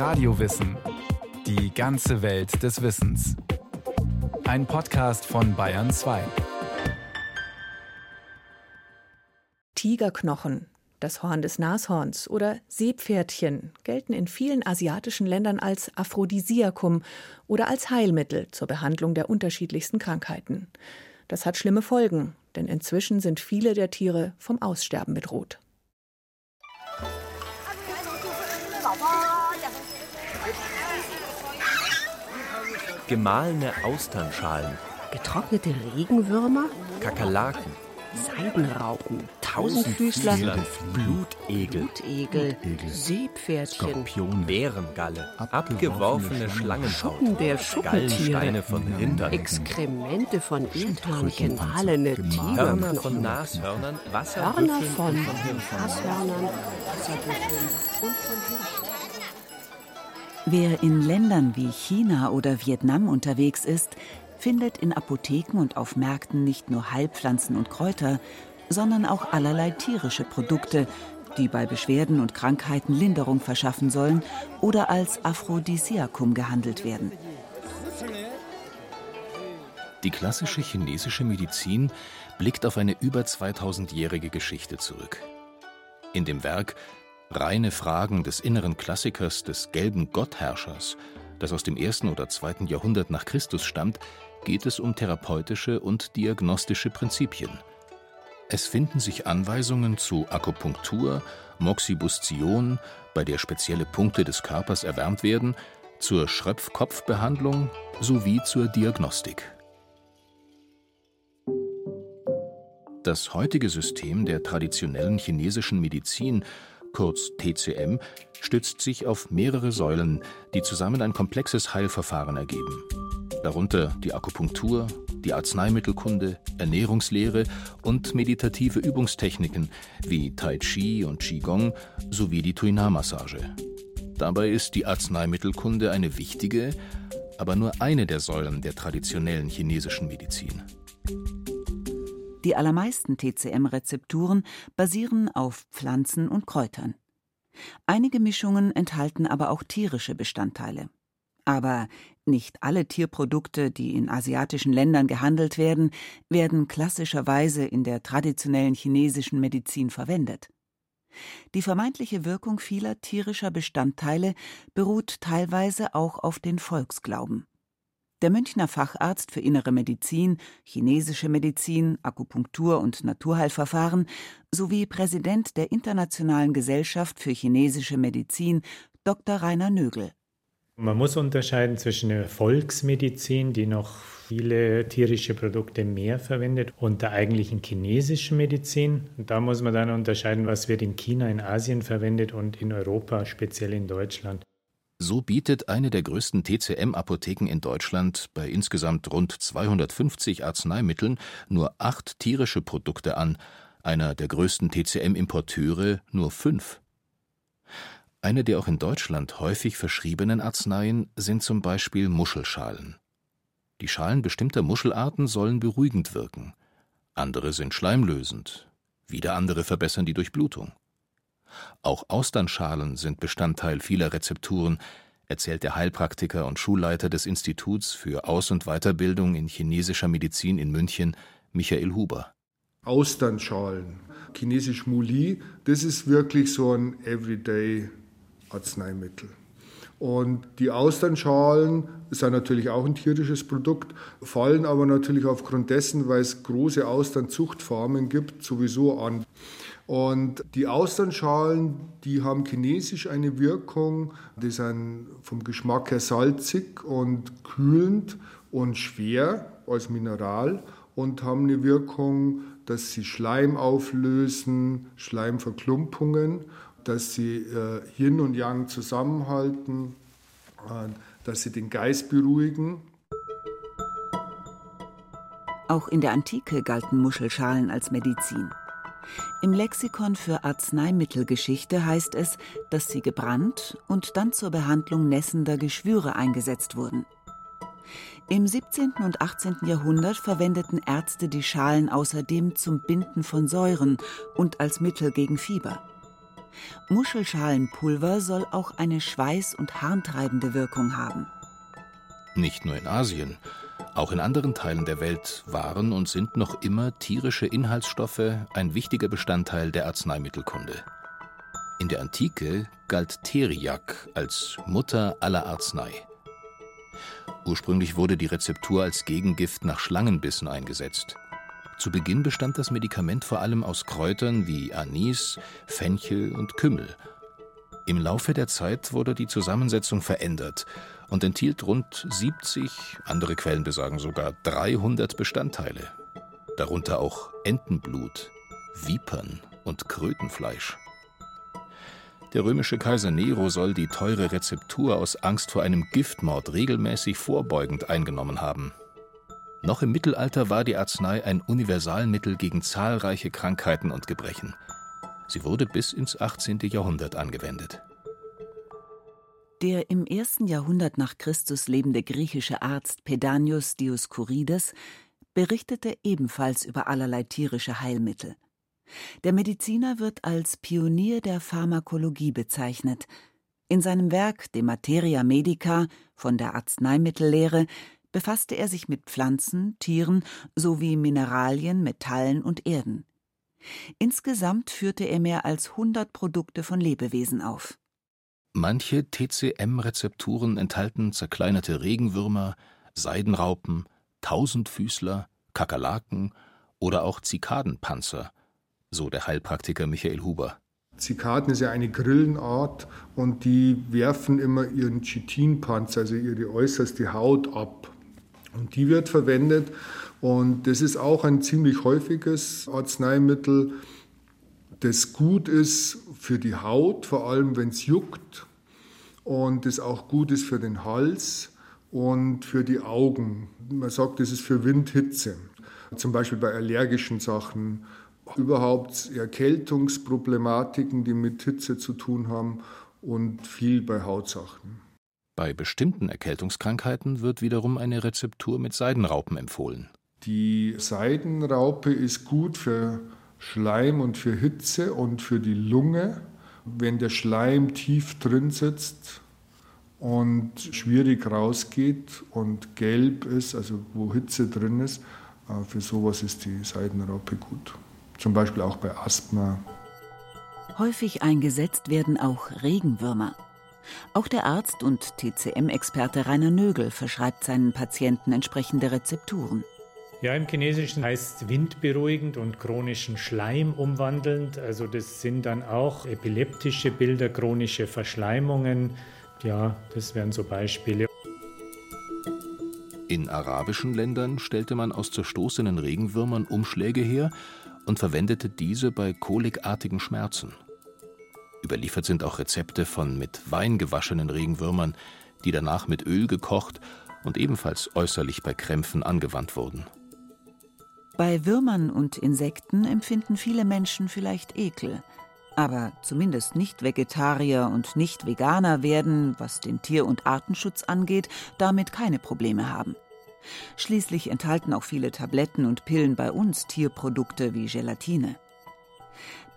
Radiowissen. Die ganze Welt des Wissens. Ein Podcast von Bayern 2. Tigerknochen, das Horn des Nashorns oder Seepferdchen gelten in vielen asiatischen Ländern als Aphrodisiakum oder als Heilmittel zur Behandlung der unterschiedlichsten Krankheiten. Das hat schlimme Folgen, denn inzwischen sind viele der Tiere vom Aussterben bedroht. Gemahlene Austernschalen, Getrocknete Regenwürmer, Kakerlaken, Seidenraupen, Tausendfüßler, Blutegel, Blutegel, Seepferdchen, Bärengalle, abgeworfene Schlangenhaut, Schuppen der Schuppentiere, Gallensteine von Rindern, Exkremente von Erdhörnchen, mahlene Hörner von Nashörnern, Hörner Wasserbüffeln von. Nashörnern, Wasserbüffeln und von Hirschen. Wer in Ländern wie China oder Vietnam unterwegs ist, findet in Apotheken und auf Märkten nicht nur Heilpflanzen und Kräuter, sondern auch allerlei tierische Produkte, die bei Beschwerden und Krankheiten Linderung verschaffen sollen oder als Aphrodisiakum gehandelt werden. Die klassische chinesische Medizin blickt auf eine über 2000-jährige Geschichte zurück. In dem Werk Reine Fragen des inneren Klassikers des gelben Gottherrschers, das aus dem ersten oder zweiten Jahrhundert nach Christus stammt, geht es um therapeutische und diagnostische Prinzipien. Es finden sich Anweisungen zu Akupunktur, Moxibustion, bei der spezielle Punkte des Körpers erwärmt werden, zur Schröpfkopfbehandlung sowie zur Diagnostik. Das heutige System der traditionellen chinesischen Medizin, kurz TCM, stützt sich auf mehrere Säulen, die zusammen ein komplexes Heilverfahren ergeben. Darunter die Akupunktur, die Arzneimittelkunde, Ernährungslehre und meditative Übungstechniken wie Tai Chi und Qigong sowie die Tuina-Massage. Dabei ist die Arzneimittelkunde eine wichtige, aber nur eine der Säulen der traditionellen chinesischen Medizin. Die allermeisten TCM-Rezepturen basieren auf Pflanzen und Kräutern. Einige Mischungen enthalten aber auch tierische Bestandteile. Aber nicht alle Tierprodukte, die in asiatischen Ländern gehandelt werden, werden klassischerweise in der traditionellen chinesischen Medizin verwendet. Die vermeintliche Wirkung vieler tierischer Bestandteile beruht teilweise auch auf den Volksglauben. Der Münchner Facharzt für innere Medizin, chinesische Medizin, Akupunktur und Naturheilverfahren sowie Präsident der Internationalen Gesellschaft für chinesische Medizin, Dr. Rainer Nögel. Man muss unterscheiden zwischen der Volksmedizin, die noch viele tierische Produkte mehr verwendet, und der eigentlichen chinesischen Medizin. Und da muss man dann unterscheiden, was wird in China, in Asien verwendet und in Europa, speziell in Deutschland. So bietet eine der größten TCM-Apotheken in Deutschland bei insgesamt rund 250 Arzneimitteln nur acht tierische Produkte an, einer der größten TCM-Importeure nur fünf. Eine der auch in Deutschland häufig verschriebenen Arzneien sind zum Beispiel Muschelschalen. Die Schalen bestimmter Muschelarten sollen beruhigend wirken. Andere sind schleimlösend. Wieder andere verbessern die Durchblutung. Auch Austernschalen sind Bestandteil vieler Rezepturen, erzählt der Heilpraktiker und Schulleiter des Instituts für Aus- und Weiterbildung in chinesischer Medizin in München, Michael Huber. Austernschalen, chinesisch Muli, das ist wirklich so ein Everyday-Arzneimittel. Und die Austernschalen sind natürlich auch ein tierisches Produkt, fallen aber natürlich aufgrund dessen, weil es große Austernzuchtfarmen gibt, sowieso an. Und die Austernschalen, die haben chinesisch eine Wirkung, die sind vom Geschmack her salzig und kühlend und schwer als Mineral und haben eine Wirkung, dass sie Schleim auflösen, Schleimverklumpungen, dass sie äh, Yin und Yang zusammenhalten, äh, dass sie den Geist beruhigen. Auch in der Antike galten Muschelschalen als Medizin. Im Lexikon für Arzneimittelgeschichte heißt es, dass sie gebrannt und dann zur Behandlung nässender Geschwüre eingesetzt wurden. Im 17. und 18. Jahrhundert verwendeten Ärzte die Schalen außerdem zum Binden von Säuren und als Mittel gegen Fieber. Muschelschalenpulver soll auch eine schweiß- und harntreibende Wirkung haben. Nicht nur in Asien, auch in anderen Teilen der Welt waren und sind noch immer tierische Inhaltsstoffe ein wichtiger Bestandteil der Arzneimittelkunde. In der Antike galt Teriak als Mutter aller Arznei. Ursprünglich wurde die Rezeptur als Gegengift nach Schlangenbissen eingesetzt. Zu Beginn bestand das Medikament vor allem aus Kräutern wie Anis, Fenchel und Kümmel. Im Laufe der Zeit wurde die Zusammensetzung verändert und enthielt rund 70, andere Quellen besagen sogar 300 Bestandteile, darunter auch Entenblut, Vipern und Krötenfleisch. Der römische Kaiser Nero soll die teure Rezeptur aus Angst vor einem Giftmord regelmäßig vorbeugend eingenommen haben. Noch im Mittelalter war die Arznei ein Universalmittel gegen zahlreiche Krankheiten und Gebrechen. Sie wurde bis ins 18. Jahrhundert angewendet. Der im ersten Jahrhundert nach Christus lebende griechische Arzt Pedanius Dioskurides berichtete ebenfalls über allerlei tierische Heilmittel. Der Mediziner wird als Pionier der Pharmakologie bezeichnet. In seinem Werk De Materia Medica von der Arzneimittellehre befasste er sich mit Pflanzen, Tieren sowie Mineralien, Metallen und Erden. Insgesamt führte er mehr als 100 Produkte von Lebewesen auf. Manche TCM-Rezepturen enthalten zerkleinerte Regenwürmer, Seidenraupen, Tausendfüßler, Kakerlaken oder auch Zikadenpanzer, so der Heilpraktiker Michael Huber. Zikaden ist ja eine Grillenart und die werfen immer ihren Chitinpanzer, also ihre äußerste Haut ab. Und die wird verwendet und das ist auch ein ziemlich häufiges Arzneimittel das gut ist für die Haut, vor allem wenn es juckt, und das auch gut ist für den Hals und für die Augen. Man sagt, das ist für Windhitze, zum Beispiel bei allergischen Sachen, überhaupt Erkältungsproblematiken, die mit Hitze zu tun haben und viel bei Hautsachen. Bei bestimmten Erkältungskrankheiten wird wiederum eine Rezeptur mit Seidenraupen empfohlen. Die Seidenraupe ist gut für Schleim und für Hitze und für die Lunge. Wenn der Schleim tief drin sitzt und schwierig rausgeht und gelb ist, also wo Hitze drin ist, äh, für sowas ist die Seidenraupe gut. Zum Beispiel auch bei Asthma. Häufig eingesetzt werden auch Regenwürmer. Auch der Arzt und TCM-Experte Rainer Nögel verschreibt seinen Patienten entsprechende Rezepturen. Ja, im Chinesischen heißt es windberuhigend und chronischen Schleim umwandelnd. Also das sind dann auch epileptische Bilder, chronische Verschleimungen. Ja, das wären so Beispiele. In arabischen Ländern stellte man aus zerstoßenen Regenwürmern Umschläge her und verwendete diese bei kolikartigen Schmerzen. Überliefert sind auch Rezepte von mit Wein gewaschenen Regenwürmern, die danach mit Öl gekocht und ebenfalls äußerlich bei Krämpfen angewandt wurden. Bei Würmern und Insekten empfinden viele Menschen vielleicht Ekel. Aber zumindest Nicht-Vegetarier und Nicht-Veganer werden, was den Tier- und Artenschutz angeht, damit keine Probleme haben. Schließlich enthalten auch viele Tabletten und Pillen bei uns Tierprodukte wie Gelatine.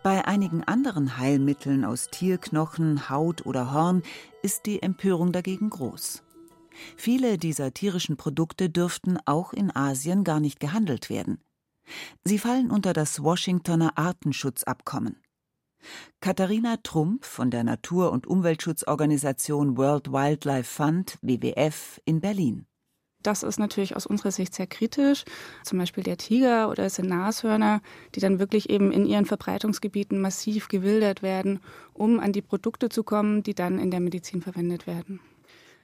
Bei einigen anderen Heilmitteln aus Tierknochen, Haut oder Horn ist die Empörung dagegen groß. Viele dieser tierischen Produkte dürften auch in Asien gar nicht gehandelt werden. Sie fallen unter das Washingtoner Artenschutzabkommen. Katharina Trump von der Natur- und Umweltschutzorganisation World Wildlife Fund WWF in Berlin. Das ist natürlich aus unserer Sicht sehr kritisch. Zum Beispiel der Tiger oder es sind Nashörner, die dann wirklich eben in ihren Verbreitungsgebieten massiv gewildert werden, um an die Produkte zu kommen, die dann in der Medizin verwendet werden.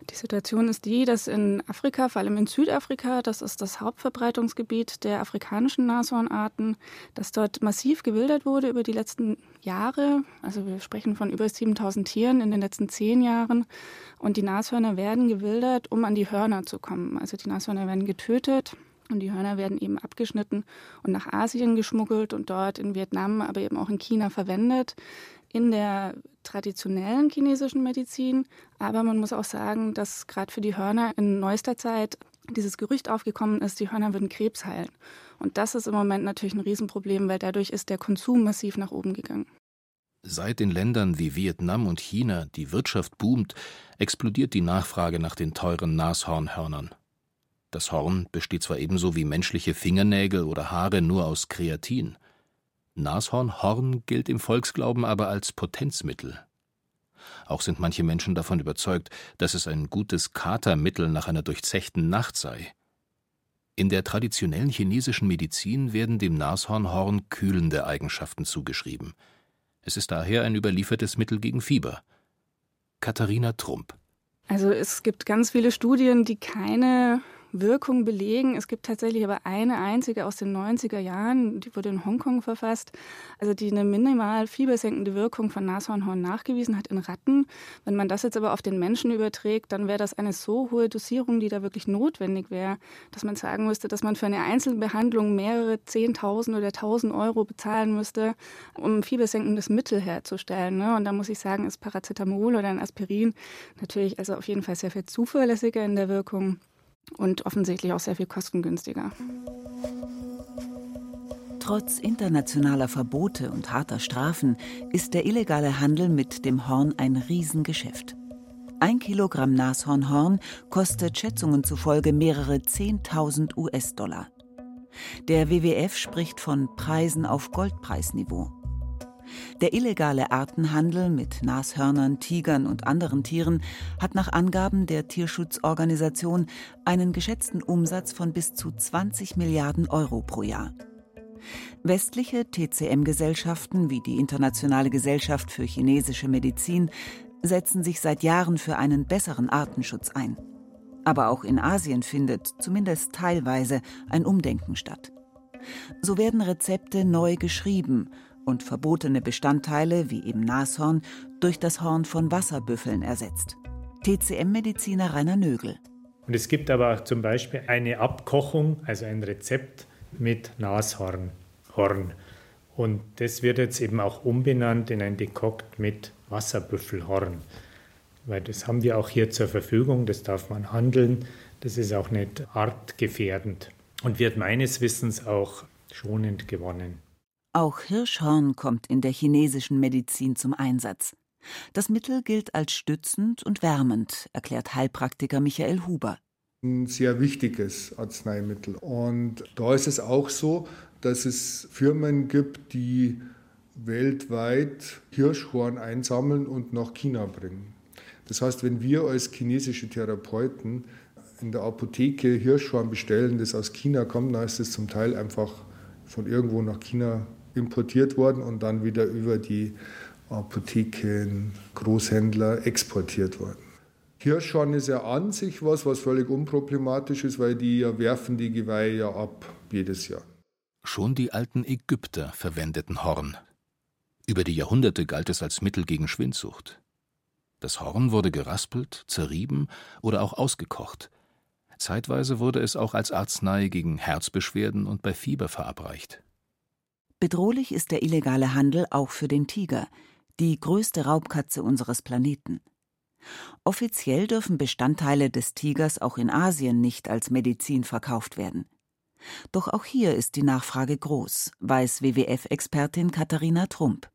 Die Situation ist die, dass in Afrika, vor allem in Südafrika, das ist das Hauptverbreitungsgebiet der afrikanischen Nashornarten, dass dort massiv gewildert wurde über die letzten Jahre. Also wir sprechen von über 7000 Tieren in den letzten zehn Jahren. Und die Nashörner werden gewildert, um an die Hörner zu kommen. Also die Nashörner werden getötet. Und die Hörner werden eben abgeschnitten und nach Asien geschmuggelt und dort in Vietnam, aber eben auch in China verwendet in der traditionellen chinesischen Medizin. Aber man muss auch sagen, dass gerade für die Hörner in neuester Zeit dieses Gerücht aufgekommen ist, die Hörner würden Krebs heilen. Und das ist im Moment natürlich ein Riesenproblem, weil dadurch ist der Konsum massiv nach oben gegangen. Seit in Ländern wie Vietnam und China die Wirtschaft boomt, explodiert die Nachfrage nach den teuren Nashornhörnern. Das Horn besteht zwar ebenso wie menschliche Fingernägel oder Haare nur aus Kreatin. Nashornhorn gilt im Volksglauben aber als Potenzmittel. Auch sind manche Menschen davon überzeugt, dass es ein gutes Katermittel nach einer durchzechten Nacht sei. In der traditionellen chinesischen Medizin werden dem Nashornhorn kühlende Eigenschaften zugeschrieben. Es ist daher ein überliefertes Mittel gegen Fieber. Katharina Trump. Also es gibt ganz viele Studien, die keine Wirkung belegen. Es gibt tatsächlich aber eine einzige aus den 90er Jahren, die wurde in Hongkong verfasst, also die eine minimal fiebersenkende Wirkung von Nashornhorn nachgewiesen hat in Ratten. Wenn man das jetzt aber auf den Menschen überträgt, dann wäre das eine so hohe Dosierung, die da wirklich notwendig wäre, dass man sagen müsste, dass man für eine Einzelbehandlung mehrere 10.000 oder 1.000 Euro bezahlen müsste, um ein fiebersenkendes Mittel herzustellen. Ne? Und da muss ich sagen, ist Paracetamol oder ein Aspirin natürlich also auf jeden Fall sehr viel zuverlässiger in der Wirkung und offensichtlich auch sehr viel kostengünstiger. Trotz internationaler Verbote und harter Strafen ist der illegale Handel mit dem Horn ein Riesengeschäft. Ein Kilogramm Nashornhorn kostet Schätzungen zufolge mehrere 10.000 US-Dollar. Der WWF spricht von Preisen auf Goldpreisniveau. Der illegale Artenhandel mit Nashörnern, Tigern und anderen Tieren hat nach Angaben der Tierschutzorganisation einen geschätzten Umsatz von bis zu 20 Milliarden Euro pro Jahr. Westliche TCM-Gesellschaften wie die Internationale Gesellschaft für chinesische Medizin setzen sich seit Jahren für einen besseren Artenschutz ein. Aber auch in Asien findet, zumindest teilweise, ein Umdenken statt. So werden Rezepte neu geschrieben und verbotene Bestandteile wie eben Nashorn durch das Horn von Wasserbüffeln ersetzt. TCM-Mediziner Rainer Nögel. Und es gibt aber auch zum Beispiel eine Abkochung, also ein Rezept mit Nashorn. Horn. Und das wird jetzt eben auch umbenannt in ein Dekokt mit Wasserbüffelhorn. Weil das haben wir auch hier zur Verfügung, das darf man handeln. Das ist auch nicht artgefährdend und wird meines Wissens auch schonend gewonnen. Auch Hirschhorn kommt in der chinesischen Medizin zum Einsatz. Das Mittel gilt als stützend und wärmend, erklärt Heilpraktiker Michael Huber. Ein sehr wichtiges Arzneimittel. Und da ist es auch so, dass es Firmen gibt, die weltweit Hirschhorn einsammeln und nach China bringen. Das heißt, wenn wir als chinesische Therapeuten in der Apotheke Hirschhorn bestellen, das aus China kommt, dann ist es zum Teil einfach von irgendwo nach China importiert worden und dann wieder über die Apotheken, Großhändler exportiert worden. Hirschhorn ist ja an sich was, was völlig unproblematisch ist, weil die ja werfen die Geweihe ja ab jedes Jahr. Schon die alten Ägypter verwendeten Horn. Über die Jahrhunderte galt es als Mittel gegen Schwindsucht. Das Horn wurde geraspelt, zerrieben oder auch ausgekocht. Zeitweise wurde es auch als Arznei gegen Herzbeschwerden und bei Fieber verabreicht. Bedrohlich ist der illegale Handel auch für den Tiger, die größte Raubkatze unseres Planeten. Offiziell dürfen Bestandteile des Tigers auch in Asien nicht als Medizin verkauft werden. Doch auch hier ist die Nachfrage groß, weiß WWF-Expertin Katharina Trump.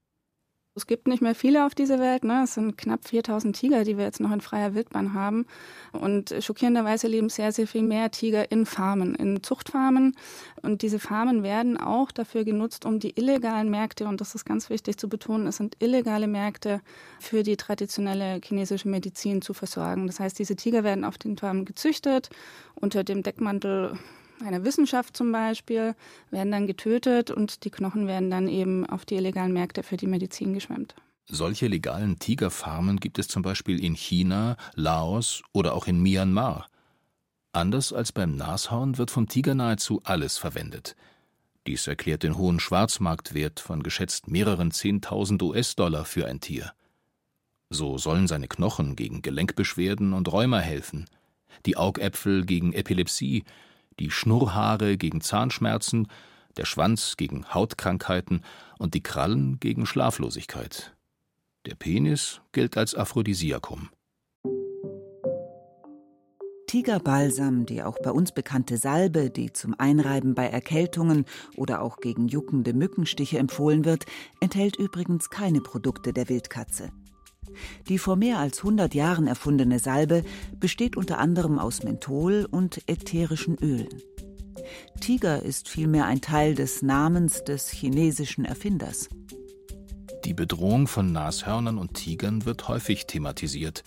Es gibt nicht mehr viele auf dieser Welt. Ne? Es sind knapp 4000 Tiger, die wir jetzt noch in freier Wildbahn haben. Und schockierenderweise leben sehr, sehr viel mehr Tiger in Farmen, in Zuchtfarmen. Und diese Farmen werden auch dafür genutzt, um die illegalen Märkte, und das ist ganz wichtig zu betonen, es sind illegale Märkte für die traditionelle chinesische Medizin zu versorgen. Das heißt, diese Tiger werden auf den Farmen gezüchtet unter dem Deckmantel einer Wissenschaft zum Beispiel, werden dann getötet und die Knochen werden dann eben auf die illegalen Märkte für die Medizin geschwemmt. Solche legalen Tigerfarmen gibt es zum Beispiel in China, Laos oder auch in Myanmar. Anders als beim Nashorn wird vom Tiger nahezu alles verwendet. Dies erklärt den hohen Schwarzmarktwert von geschätzt mehreren Zehntausend US-Dollar für ein Tier. So sollen seine Knochen gegen Gelenkbeschwerden und Rheuma helfen, die Augäpfel gegen Epilepsie, die Schnurrhaare gegen Zahnschmerzen, der Schwanz gegen Hautkrankheiten und die Krallen gegen Schlaflosigkeit. Der Penis gilt als Aphrodisiakum. Tigerbalsam, die auch bei uns bekannte Salbe, die zum Einreiben bei Erkältungen oder auch gegen juckende Mückenstiche empfohlen wird, enthält übrigens keine Produkte der Wildkatze. Die vor mehr als 100 Jahren erfundene Salbe besteht unter anderem aus Menthol und ätherischen Ölen. Tiger ist vielmehr ein Teil des Namens des chinesischen Erfinders. Die Bedrohung von Nashörnern und Tigern wird häufig thematisiert.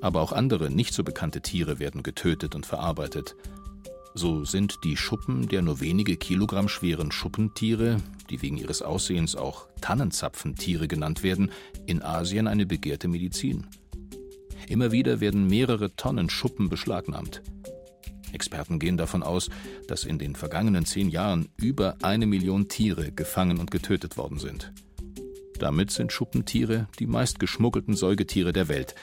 Aber auch andere nicht so bekannte Tiere werden getötet und verarbeitet. So sind die Schuppen der nur wenige Kilogramm schweren Schuppentiere, die wegen ihres Aussehens auch Tannenzapfentiere genannt werden, in Asien eine begehrte Medizin. Immer wieder werden mehrere Tonnen Schuppen beschlagnahmt. Experten gehen davon aus, dass in den vergangenen zehn Jahren über eine Million Tiere gefangen und getötet worden sind. Damit sind Schuppentiere die meistgeschmuggelten Säugetiere der Welt,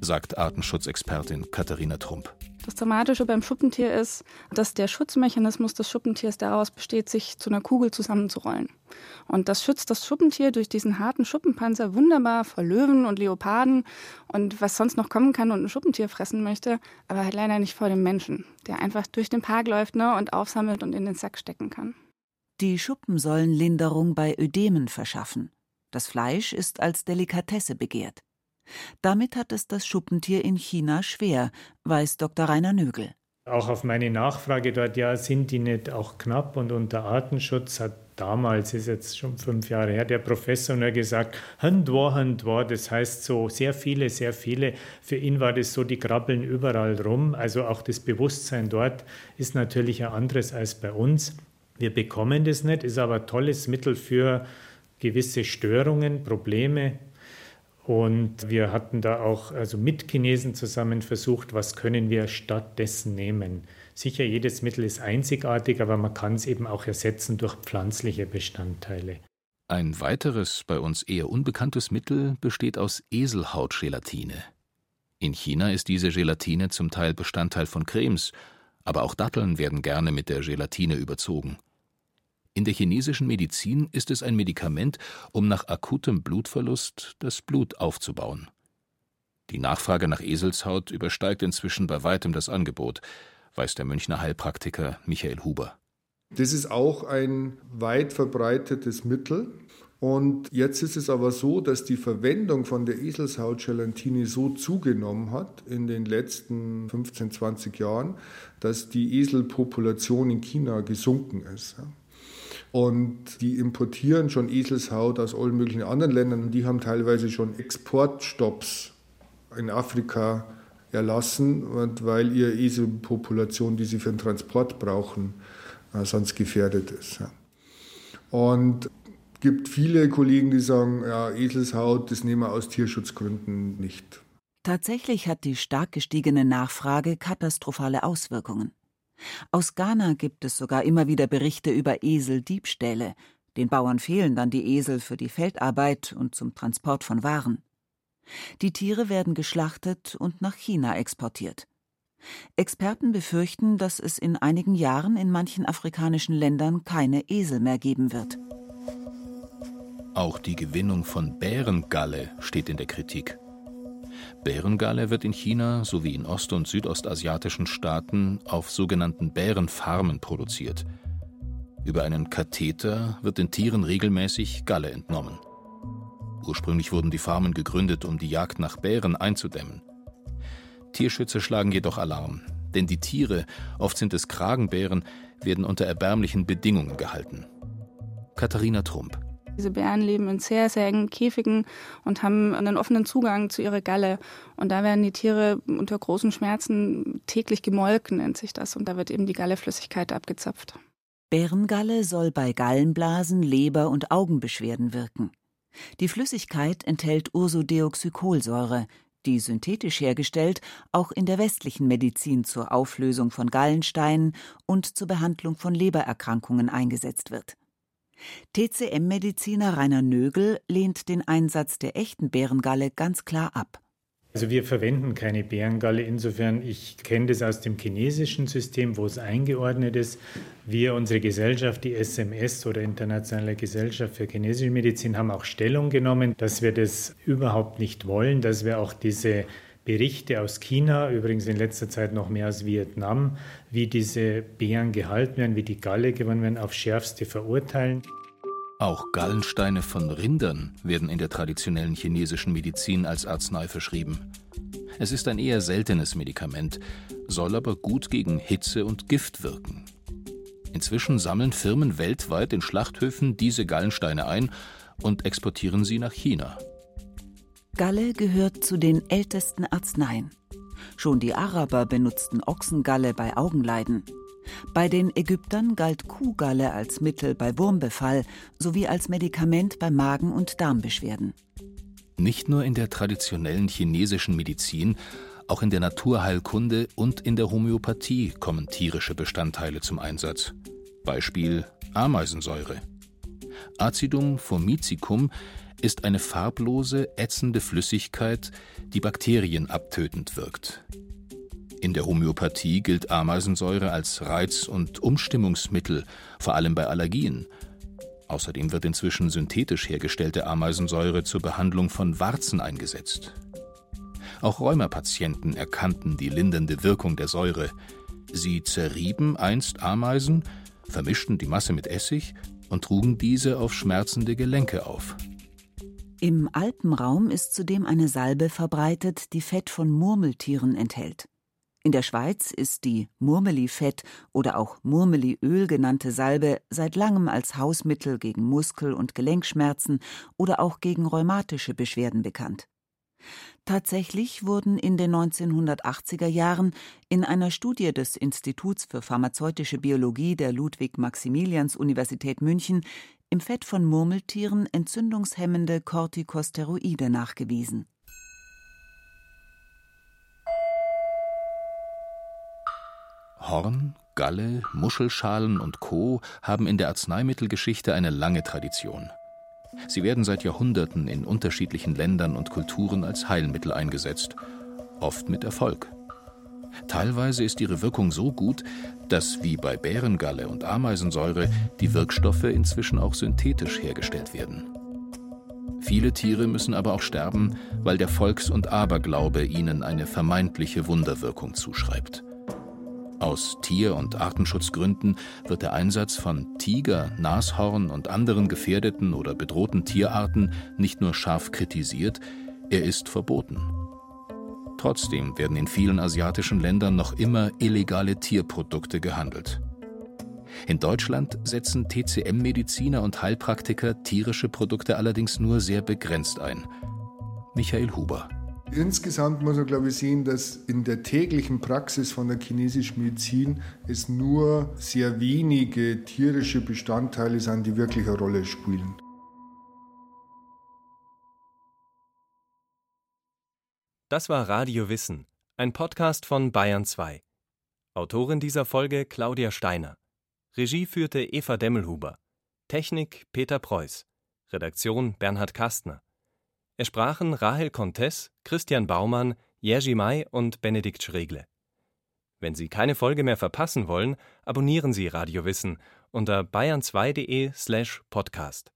sagt Artenschutzexpertin Katharina Trump. Das Dramatische beim Schuppentier ist, dass der Schutzmechanismus des Schuppentiers daraus besteht, sich zu einer Kugel zusammenzurollen. Und das schützt das Schuppentier durch diesen harten Schuppenpanzer wunderbar vor Löwen und Leoparden und was sonst noch kommen kann und ein Schuppentier fressen möchte, aber halt leider nicht vor dem Menschen, der einfach durch den Park läuft ne, und aufsammelt und in den Sack stecken kann. Die Schuppen sollen Linderung bei Ödemen verschaffen. Das Fleisch ist als Delikatesse begehrt. Damit hat es das Schuppentier in China schwer, weiß Dr. Rainer Nögel. Auch auf meine Nachfrage dort, ja, sind die nicht auch knapp und unter Artenschutz hat damals, ist jetzt schon fünf Jahre her, der Professor nur gesagt, Handwa, Handwa, das heißt so sehr viele, sehr viele. Für ihn war das so, die krabbeln überall rum. Also auch das Bewusstsein dort ist natürlich ein anderes als bei uns. Wir bekommen das nicht, ist aber ein tolles Mittel für gewisse Störungen, Probleme, und wir hatten da auch also mit Chinesen zusammen versucht, was können wir stattdessen nehmen. Sicher, jedes Mittel ist einzigartig, aber man kann es eben auch ersetzen durch pflanzliche Bestandteile. Ein weiteres, bei uns eher unbekanntes Mittel besteht aus Eselhautgelatine. In China ist diese Gelatine zum Teil Bestandteil von Cremes, aber auch Datteln werden gerne mit der Gelatine überzogen. In der chinesischen Medizin ist es ein Medikament, um nach akutem Blutverlust das Blut aufzubauen. Die Nachfrage nach Eselshaut übersteigt inzwischen bei weitem das Angebot, weiß der Münchner Heilpraktiker Michael Huber. Das ist auch ein weit verbreitetes Mittel. Und jetzt ist es aber so, dass die Verwendung von der Eselshautgelatine so zugenommen hat in den letzten 15, 20 Jahren, dass die Eselpopulation in China gesunken ist. Und die importieren schon Eselshaut aus allen möglichen anderen Ländern und die haben teilweise schon Exportstopps in Afrika erlassen, weil ihre Eselpopulation, die sie für den Transport brauchen, äh, sonst gefährdet ist. Und es gibt viele Kollegen, die sagen, ja, Eselshaut, das nehmen wir aus Tierschutzgründen nicht. Tatsächlich hat die stark gestiegene Nachfrage katastrophale Auswirkungen. Aus Ghana gibt es sogar immer wieder Berichte über Eseldiebstähle. Den Bauern fehlen dann die Esel für die Feldarbeit und zum Transport von Waren. Die Tiere werden geschlachtet und nach China exportiert. Experten befürchten, dass es in einigen Jahren in manchen afrikanischen Ländern keine Esel mehr geben wird. Auch die Gewinnung von Bärengalle steht in der Kritik. Bärengalle wird in China sowie in ost- und südostasiatischen Staaten auf sogenannten Bärenfarmen produziert. Über einen Katheter wird den Tieren regelmäßig Galle entnommen. Ursprünglich wurden die Farmen gegründet, um die Jagd nach Bären einzudämmen. Tierschützer schlagen jedoch Alarm, denn die Tiere, oft sind es Kragenbären, werden unter erbärmlichen Bedingungen gehalten. Katharina Trump diese Bären leben in sehr, sehr engen Käfigen und haben einen offenen Zugang zu ihrer Galle. Und da werden die Tiere unter großen Schmerzen täglich gemolken, nennt sich das. Und da wird eben die Galleflüssigkeit abgezapft. Bärengalle soll bei Gallenblasen, Leber- und Augenbeschwerden wirken. Die Flüssigkeit enthält Ursodeoxycholsäure, die synthetisch hergestellt auch in der westlichen Medizin zur Auflösung von Gallensteinen und zur Behandlung von Lebererkrankungen eingesetzt wird. TCM-Mediziner Rainer Nögel lehnt den Einsatz der echten Bärengalle ganz klar ab. Also wir verwenden keine Bärengalle. Insofern, ich kenne das aus dem chinesischen System, wo es eingeordnet ist. Wir, unsere Gesellschaft, die SMS oder Internationale Gesellschaft für chinesische Medizin, haben auch Stellung genommen, dass wir das überhaupt nicht wollen, dass wir auch diese Berichte aus China, übrigens in letzter Zeit noch mehr aus Vietnam, wie diese Bären gehalten werden, wie die Galle gewonnen werden, auf schärfste verurteilen. Auch Gallensteine von Rindern werden in der traditionellen chinesischen Medizin als Arznei verschrieben. Es ist ein eher seltenes Medikament, soll aber gut gegen Hitze und Gift wirken. Inzwischen sammeln Firmen weltweit in Schlachthöfen diese Gallensteine ein und exportieren sie nach China. Galle gehört zu den ältesten Arzneien. Schon die Araber benutzten Ochsengalle bei Augenleiden. Bei den Ägyptern galt Kuhgalle als Mittel bei Wurmbefall sowie als Medikament bei Magen- und Darmbeschwerden. Nicht nur in der traditionellen chinesischen Medizin, auch in der Naturheilkunde und in der Homöopathie kommen tierische Bestandteile zum Einsatz. Beispiel Ameisensäure. Acidum formicicum ist eine farblose, ätzende Flüssigkeit, die Bakterien abtötend wirkt. In der Homöopathie gilt Ameisensäure als Reiz- und Umstimmungsmittel, vor allem bei Allergien. Außerdem wird inzwischen synthetisch hergestellte Ameisensäure zur Behandlung von Warzen eingesetzt. Auch Rheumapatienten erkannten die lindernde Wirkung der Säure. Sie zerrieben einst Ameisen, vermischten die Masse mit Essig und trugen diese auf schmerzende Gelenke auf. Im Alpenraum ist zudem eine Salbe verbreitet, die Fett von Murmeltieren enthält. In der Schweiz ist die Murmelifett oder auch Murmeliöl genannte Salbe seit langem als Hausmittel gegen Muskel- und Gelenkschmerzen oder auch gegen rheumatische Beschwerden bekannt. Tatsächlich wurden in den 1980er Jahren in einer Studie des Instituts für pharmazeutische Biologie der Ludwig-Maximilians-Universität München im Fett von Murmeltieren entzündungshemmende Corticosteroide nachgewiesen. Horn, Galle, Muschelschalen und Co. haben in der Arzneimittelgeschichte eine lange Tradition. Sie werden seit Jahrhunderten in unterschiedlichen Ländern und Kulturen als Heilmittel eingesetzt, oft mit Erfolg. Teilweise ist ihre Wirkung so gut, dass wie bei Bärengalle und Ameisensäure die Wirkstoffe inzwischen auch synthetisch hergestellt werden. Viele Tiere müssen aber auch sterben, weil der Volks- und Aberglaube ihnen eine vermeintliche Wunderwirkung zuschreibt. Aus Tier- und Artenschutzgründen wird der Einsatz von Tiger, Nashorn und anderen gefährdeten oder bedrohten Tierarten nicht nur scharf kritisiert, er ist verboten. Trotzdem werden in vielen asiatischen Ländern noch immer illegale Tierprodukte gehandelt. In Deutschland setzen TCM-Mediziner und Heilpraktiker tierische Produkte allerdings nur sehr begrenzt ein. Michael Huber Insgesamt muss man, glaube ich, sehen, dass in der täglichen Praxis von der chinesischen Medizin es nur sehr wenige tierische Bestandteile sind, die wirklich eine Rolle spielen. Das war Radio Wissen, ein Podcast von Bayern 2. Autorin dieser Folge Claudia Steiner. Regie führte Eva Demmelhuber. Technik Peter Preuß. Redaktion Bernhard Kastner. Es sprachen Rahel Contes, Christian Baumann, Jerzy May und Benedikt Schregle. Wenn Sie keine Folge mehr verpassen wollen, abonnieren Sie Radio Wissen unter bayern2.de slash podcast.